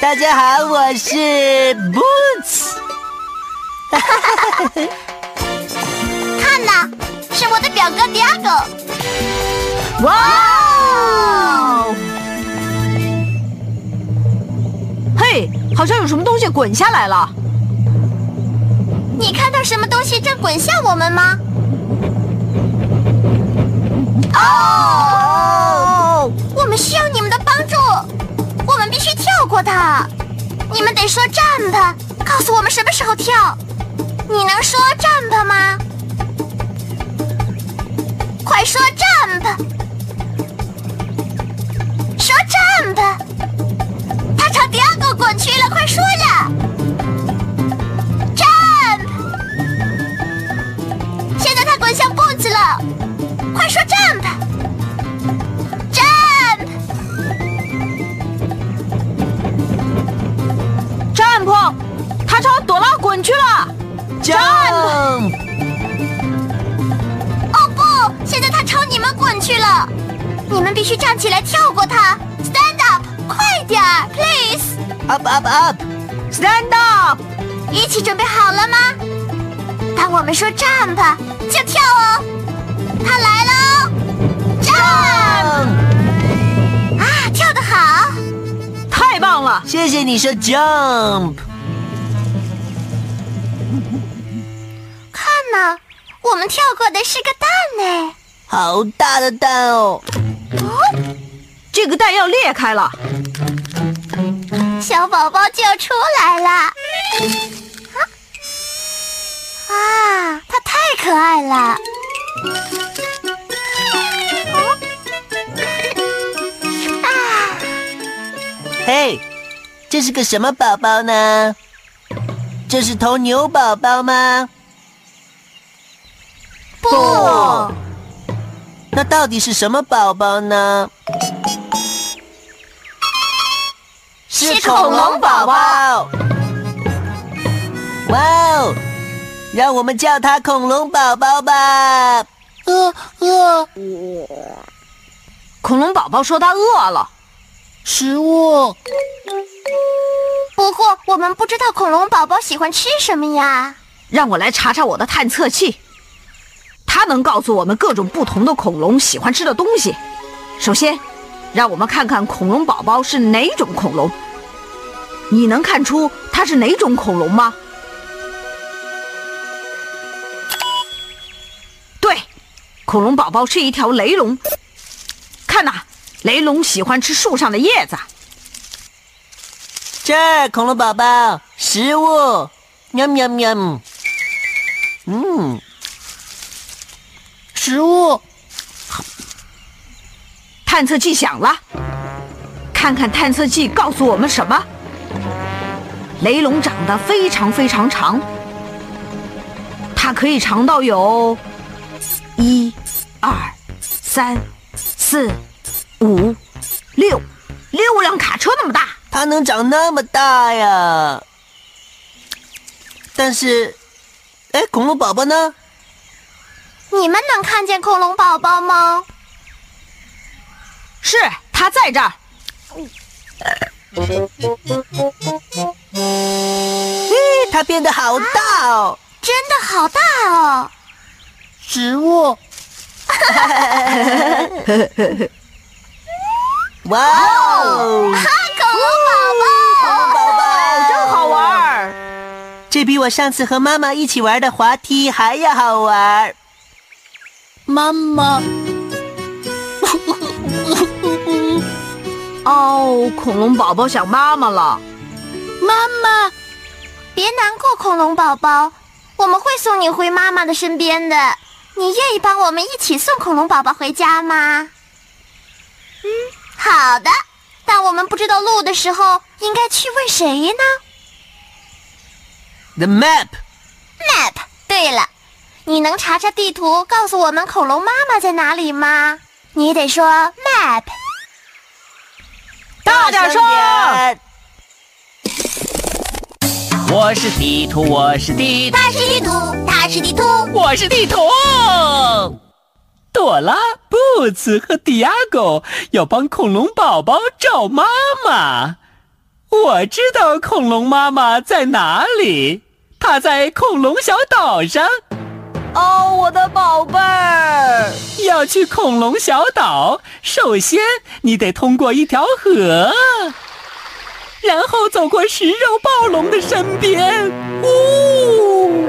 大家好，我是 Boots。看呐，是我的表哥 Diego。哇哦！嘿，好像有什么东西滚下来了。你看到什么东西正滚向我们吗？哦，过它，你们得说 jump，告诉我们什么时候跳。你能说 jump 吗？Up up，stand up！一起准备好了吗？当我们说 jump，就跳哦。他来喽，jump！啊，跳得好，太棒了！谢谢你说 jump。看呐，我们跳过的是个蛋呢，好大的蛋哦！哦，这个蛋要裂开了，小宝宝就要出来了。啊啊，它太可爱了！啊，嘿，这是个什么宝宝呢？这是头牛宝宝吗？不，那到底是什么宝宝呢？是恐龙宝宝。哇哦，让我们叫它恐龙宝宝吧。呃呃，恐龙宝宝说他饿了，食物。不过我们不知道恐龙宝宝喜欢吃什么呀？让我来查查我的探测器，它能告诉我们各种不同的恐龙喜欢吃的东西。首先，让我们看看恐龙宝宝是哪种恐龙。你能看出它是哪种恐龙吗？对，恐龙宝宝是一条雷龙。看呐，雷龙喜欢吃树上的叶子。这儿，恐龙宝宝，食物，喵喵喵。嗯，食物。探测器响了，看看探测器告诉我们什么？雷龙长得非常非常长，它可以长到有一、二、三、四、五、六，六辆卡车那么大。它能长那么大呀？但是，哎，恐龙宝宝呢？你们能看见恐龙宝宝吗？是，它在这儿。咦，它变得好大哦！真的好大哦！植物。哇哦！哈，恐龙宝宝，宝宝真好玩儿。这比我上次和妈妈一起玩的滑梯还要好玩。妈妈。哦，恐龙宝宝想妈妈了。妈妈，别难过，恐龙宝宝，我们会送你回妈妈的身边的。你愿意帮我们一起送恐龙宝宝回家吗？嗯，好的。但我们不知道路的时候，应该去问谁呢？The map。Map。对了，你能查查地图，告诉我们恐龙妈妈在哪里吗？你得说 map。大点声！我是地图，我是地图，他是地图，他是地图，我是地图。朵拉、布茨和迪亚狗要帮恐龙宝宝找妈妈。我知道恐龙妈妈在哪里，她在恐龙小岛上。哦，我的宝贝儿，要去恐龙小岛，首先你得通过一条河，然后走过食肉暴龙的身边，呜，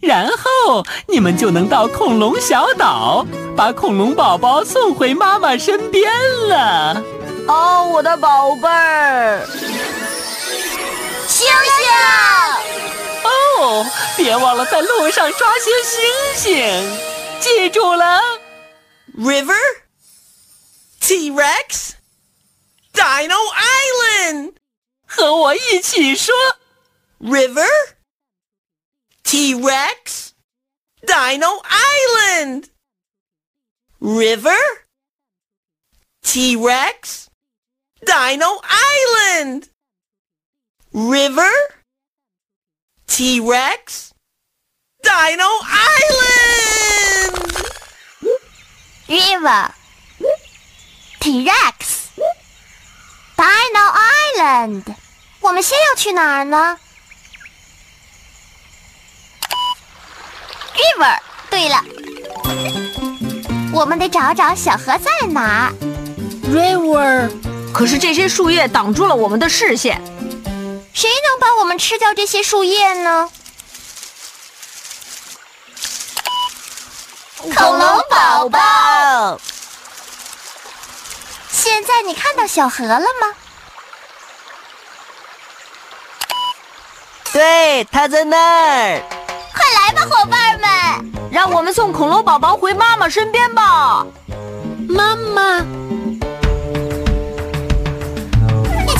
然后你们就能到恐龙小岛，把恐龙宝宝送回妈妈身边了。哦，我的宝贝儿，星星。哦，别忘了在路上抓些星星，记住了。River, T-Rex, Dino Island，和我一起说。River, T-Rex, Dino Island. River, T-Rex, Dino Island. River. T-Rex, Dino Island, River, T-Rex, Dino Island。我们先要去哪儿呢？River。对了，我们得找找小河在哪儿。River。可是这些树叶挡住了我们的视线。谁能帮我们吃掉这些树叶呢？恐龙宝宝，现在你看到小河了吗？对，它在那儿。快来吧，伙伴们，让我们送恐龙宝宝回妈妈身边吧。妈妈。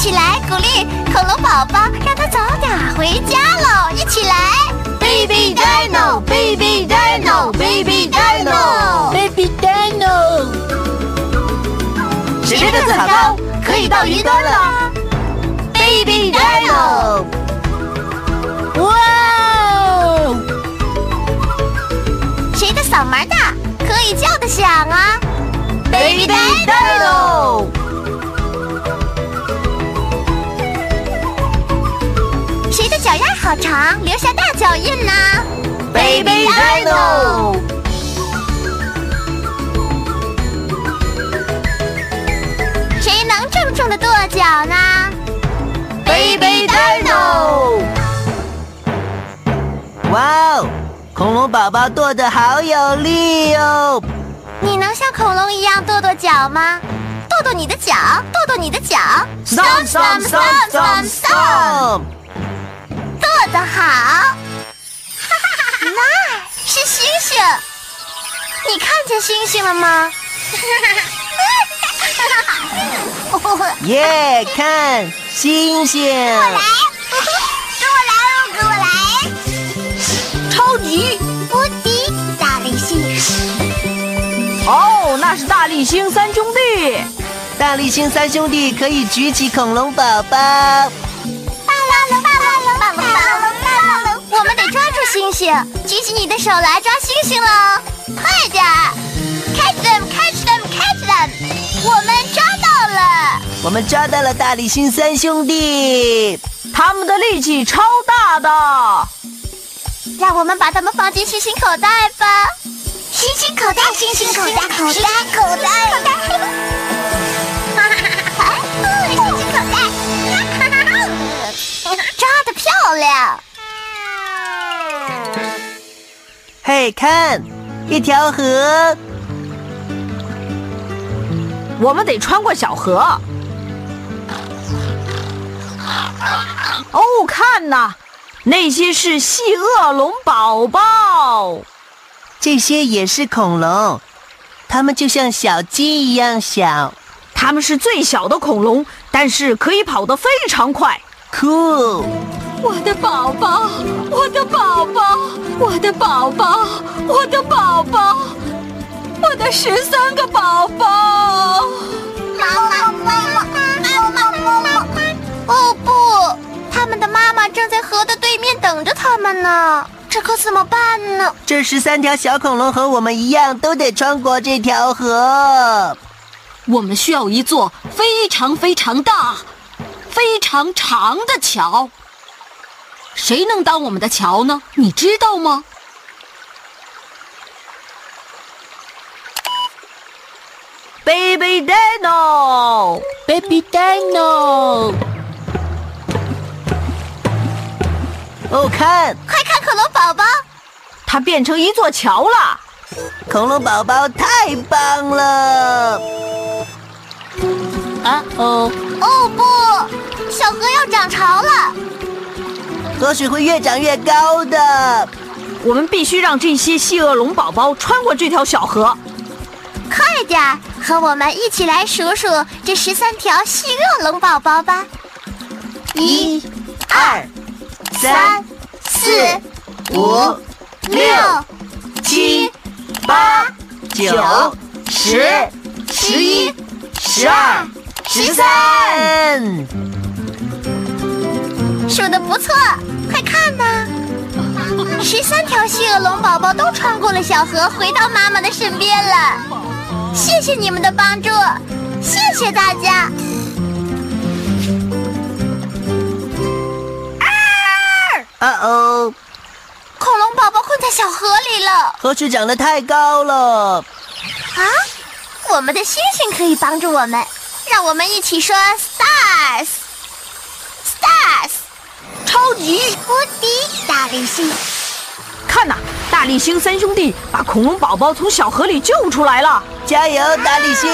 起来鼓励恐龙宝宝，让他早点回家喽！一起来，Baby Dino，Baby Dino，Baby Dino，Baby Dino。谁的草高可以到云端了？Baby Dino。哇哦！谁的嗓门大可以叫得响啊？Baby Dino。脚印呢。Baby Dino，谁能重重的跺脚呢？Baby Dino，哇哦，恐龙宝宝跺的好有力哦！你能像恐龙一样跺跺脚吗？跺跺你的脚，跺跺你的脚，Stomp Stomp Stomp Stomp Stomp。的好，那是星星，你看见星星了吗？耶，看星星！跟我来，跟我来，跟我来！超级无敌大力星！哦，那是大力星三兄弟。大力星三兄弟可以举起恐龙宝宝。星星，举起你的手来抓星星喽！快点，catch them，catch them，catch them！我们抓到了，我们抓到了大力星三兄弟，他们的力气超大的，让我们把他们放进星星口袋吧！星星口袋，星星口袋，口袋，口袋，口袋！哈哈哈哈哈！星星口袋，哈哈哈！抓的漂亮！嘿，看，一条河。我们得穿过小河。哦，看呐，那些是细恶龙宝宝，这些也是恐龙，它们就像小鸡一样小。它们是最小的恐龙，但是可以跑得非常快。酷！我的宝宝，我的宝宝，我的宝宝，我的宝宝，我的十三个宝宝。妈妈，妈妈，妈妈，妈妈！哦不，他们的妈妈正在河的对面等着他们呢，这可怎么办呢？这十三条小恐龙和我们一样，都得穿过这条河。我们需要一座非常非常大、非常长的桥。谁能当我们的桥呢？你知道吗？Baby Dino，Baby Dino，哦，看，快看恐龙宝宝！它变成一座桥了。恐龙宝宝太棒了！啊哦，哦不，小河要涨潮了。河水会越长越高的。我们必须让这些细恶龙宝宝穿过这条小河。快点儿，和我们一起来数数这十三条细恶龙宝宝吧！一、二、三、四、五、六、七、八、九、十、十一、十二、十三。数的不错，快看呐！十三条细恶龙宝宝都穿过了小河，回到妈妈的身边了。谢谢你们的帮助，谢谢大家。啊哦，恐龙宝宝困在小河里了河水涨得太高了。啊！我们的星星可以帮助我们，让我们一起说 stars，stars，超级！无敌大力星。看呐，大力星三兄弟把恐龙宝宝从小河里救出来了。加油，大力星！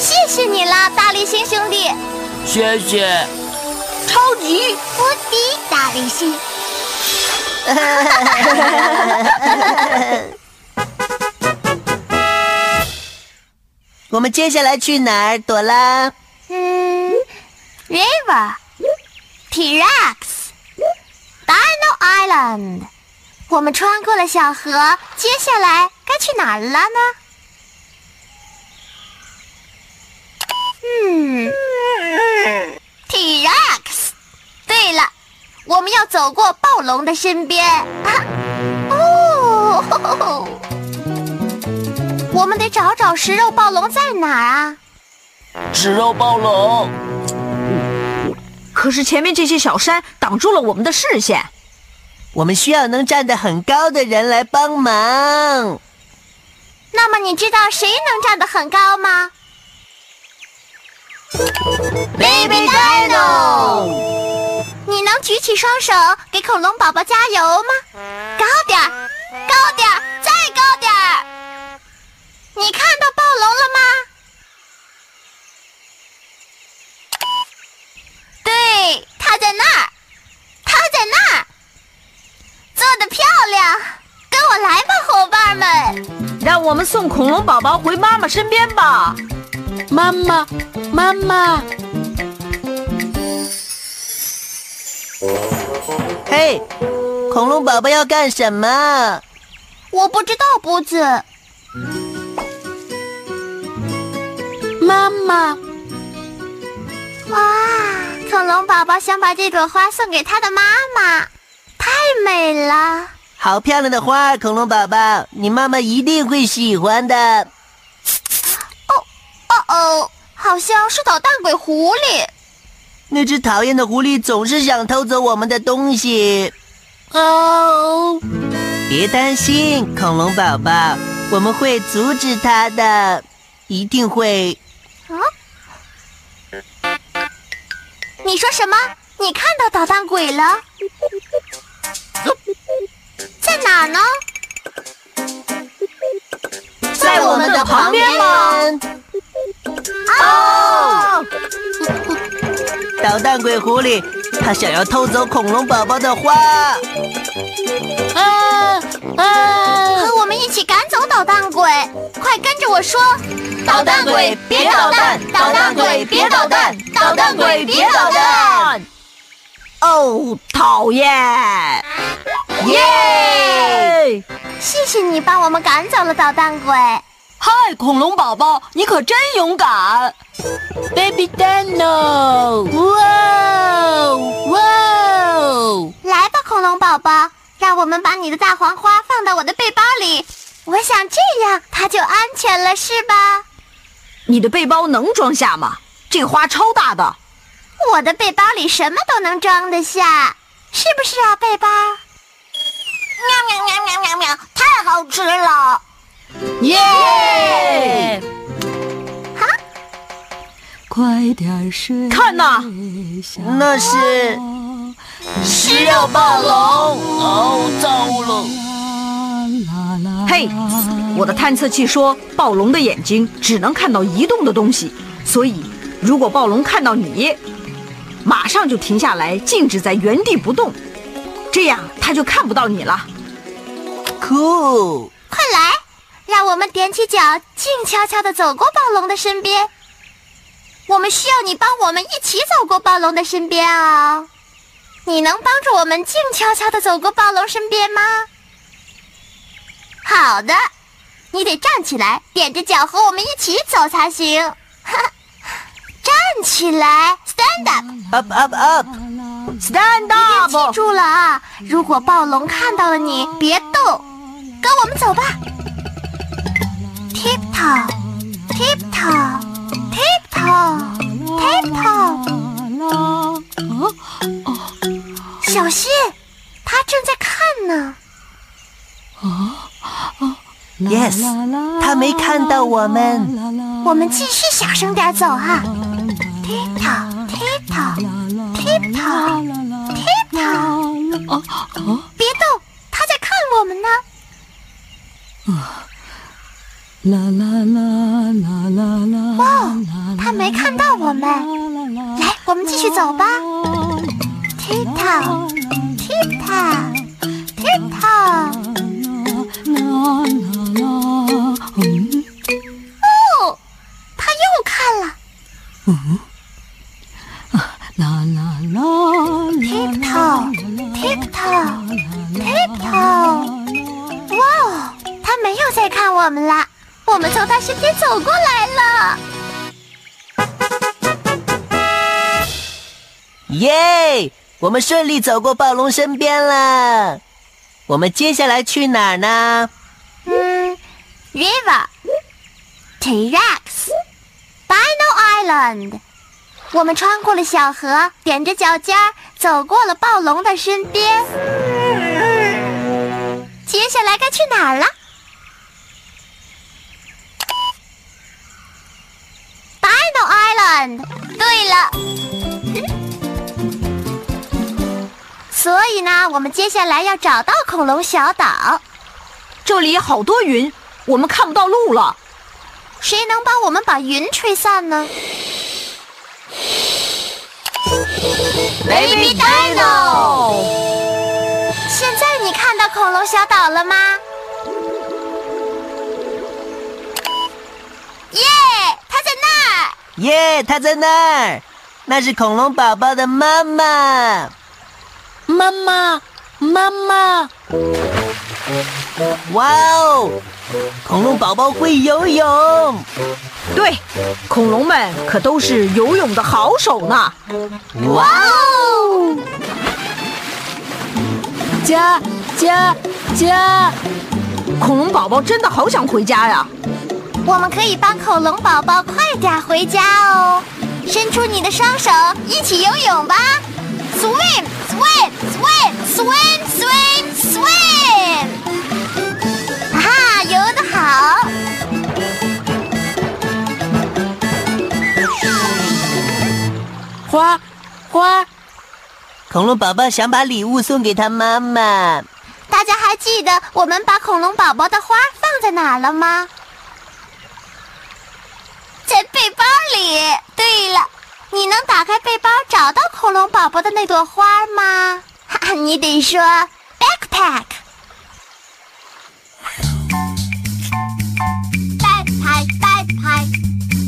谢谢你啦，大力星兄弟！谢谢。超级！无敌大力星。我们接下来去哪儿，朵拉？，River、T-Rex、Dino Island，我们穿过了小河，接下来该去哪儿了呢？嗯，T-Rex。对了，我们要走过暴龙的身边。啊、哦吼吼吼，我们得找找食肉暴龙在哪儿啊？食肉暴龙，可是前面这些小山挡住了我们的视线。我们需要能站得很高的人来帮忙。那么你知道谁能站得很高吗？Baby Dino，你能举起双手给恐龙宝宝加油吗？高点儿，高点儿，再高点儿！你看到暴龙了吗？对，它在那儿，它在那儿，做的漂亮！跟我来们！让我们送恐龙宝宝回妈妈身边吧。妈妈，妈妈，嘿，恐龙宝宝要干什么？我不知道，波子。妈妈，哇，恐龙宝宝想把这朵花送给他的妈妈，太美了！好漂亮的花，恐龙宝宝，你妈妈一定会喜欢的。哦哦哦，好像是捣蛋鬼狐狸。那只讨厌的狐狸总是想偷走我们的东西。哦，别担心，恐龙宝宝，我们会阻止它的，一定会。啊你说什么？你看到捣蛋鬼了？哪儿呢？在我们的旁边吗？哦，捣蛋鬼狐狸，他想要偷走恐龙宝宝的花。啊啊！和我们一起赶走捣蛋鬼！快跟着我说，捣蛋鬼别捣蛋，捣蛋鬼别捣蛋，捣蛋鬼别捣蛋！哦，讨厌！耶！谢谢你帮我们赶走了捣蛋鬼。嗨，恐龙宝宝，你可真勇敢！Baby Dino，哇哇！来吧，恐龙宝宝，让我们把你的大黄花放到我的背包里。我想这样它就安全了，是吧？你的背包能装下吗？这个花超大的。我的背包里什么都能装得下，是不是啊，背包？喵喵喵喵喵喵，太好吃了！耶！快点睡，看呐，那是食肉暴龙！哦，糟了！嘿，我的探测器说暴龙的眼睛只能看到移动的东西，所以如果暴龙看到你，马上就停下来，静止在原地不动，这样他就看不到你了。酷。快来，让我们踮起脚，静悄悄地走过暴龙的身边。我们需要你帮我们一起走过暴龙的身边哦。你能帮助我们静悄悄地走过暴龙身边吗？好的，你得站起来，踮着脚和我们一起走才行。哈站起来，stand up。up up up，Stand up！记住了啊！如果暴龙看到了你，别动，跟我们走吧。Tiptoe, tiptoe, tiptoe, tiptoe。小心，他正在看呢。Yes，他没看到我们。我们继续小声点走啊。Tiptoe, tiptoe, tiptoe, tiptoe。别动，他在看我们呢。啦啦啦啦啦啦哇，他没看到我们。来，我们继续走吧。Tiptoe, tiptoe, tiptoe。哦，他又看了。啦啦啦 Tiptoe, tiptoe, tiptoe。哇哦，他没有再看我们啦。我们从他身边走过来了。耶！我们顺利走过暴龙身边了。我们接下来去哪儿呢？嗯，River, T-Rex, Dino Island。我们穿过了小河，踮着脚尖儿走过了暴龙的身边。接下来该去哪儿了？Dino Island。对了。所以呢，我们接下来要找到恐龙小岛。这里好多云，我们看不到路了。谁能帮我们把云吹散呢 Baby Dino，现在你看到恐龙小岛了吗？耶，它在那儿！耶，它在那儿，那是恐龙宝宝的妈妈。妈妈，妈妈，哇哦，恐龙宝宝会游泳。对，恐龙们可都是游泳的好手呢。哇哦，家家家！恐龙宝宝真的好想回家呀！我们可以帮恐龙宝宝快点回家哦！伸出你的双手，一起游泳吧！Swim, swim, swim, swim, swim, swim！哈哈，游得好！花花，恐龙宝宝想把礼物送给他妈妈。大家还还记得我们把恐龙宝宝的花放在哪了吗？在背包里。对了，你能打开背包找到恐龙宝宝的那朵花吗？哈哈，你得说 backpack。backpack backpack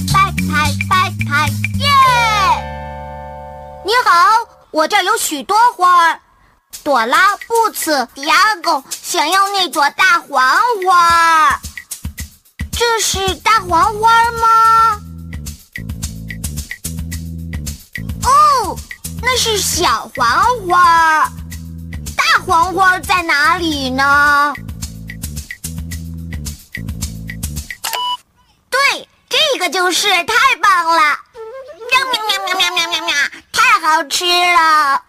backpack backpack 耶！你好，我这儿有许多花儿。朵拉、布茨、迪亚狗想要那朵大黄花。这是大黄花吗？那是小黄花。大黄花在哪里呢？对，这个就是，太棒了！喵喵喵喵喵喵喵喵，太好吃了！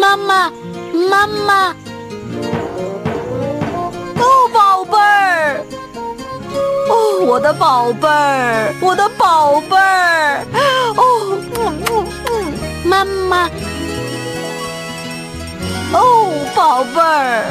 妈妈，妈妈。我的宝贝儿，我的宝贝儿，哦，嗯嗯嗯，妈妈，哦，宝贝儿，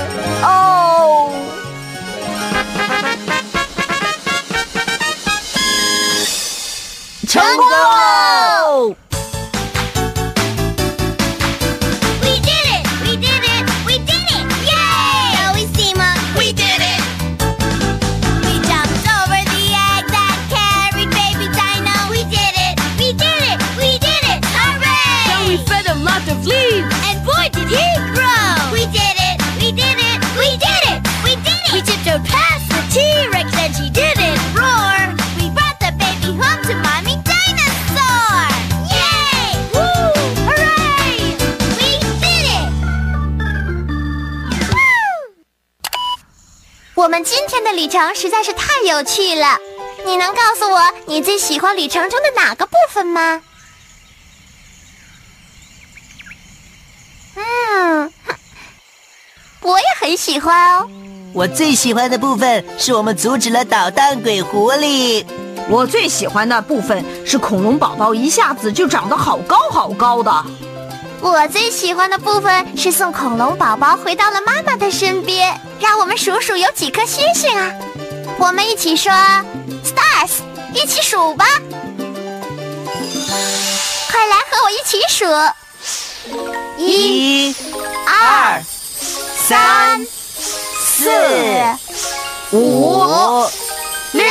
我们今天的旅程实在是太有趣了，你能告诉我你最喜欢旅程中的哪个部分吗？嗯，我也很喜欢哦。我最喜欢的部分是我们阻止了捣蛋鬼狐狸。我最喜欢的部分是恐龙宝宝一下子就长得好高好高的。我最喜欢的部分是送恐龙宝宝回到了妈妈的身边。让我们数数有几颗星星啊！我们一起说 stars，一起数吧。快来和我一起数：一、二、三、四、五、六、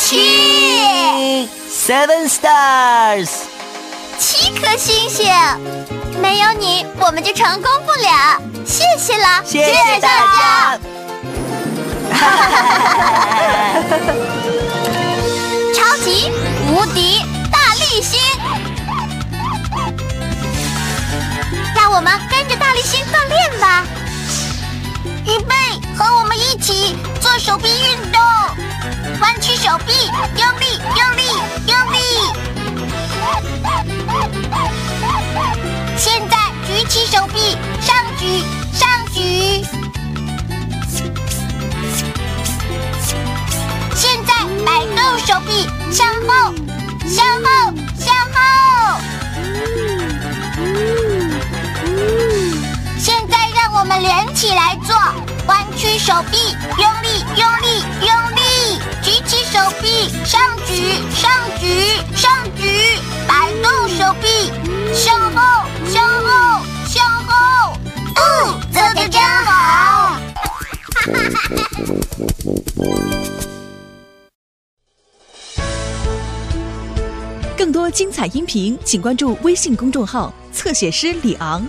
七，seven stars，七颗星星。没有你，我们就成功不了。谢谢了，谢谢大家。超级无敌大力星，让我们跟着大力星锻炼吧。预备，和我们一起做手臂运动，弯曲手臂，用力，用力，用力。现在举起手臂，上举，上举。现在摆动手臂，向后，向后，向后。现在让我们连起来做，弯曲手臂，用力，用力，用力。举起手臂，上举，上举，上举，动手臂，向后。向后，向后，哦，做的真好！更多精彩音频，请关注微信公众号“侧写师李昂”。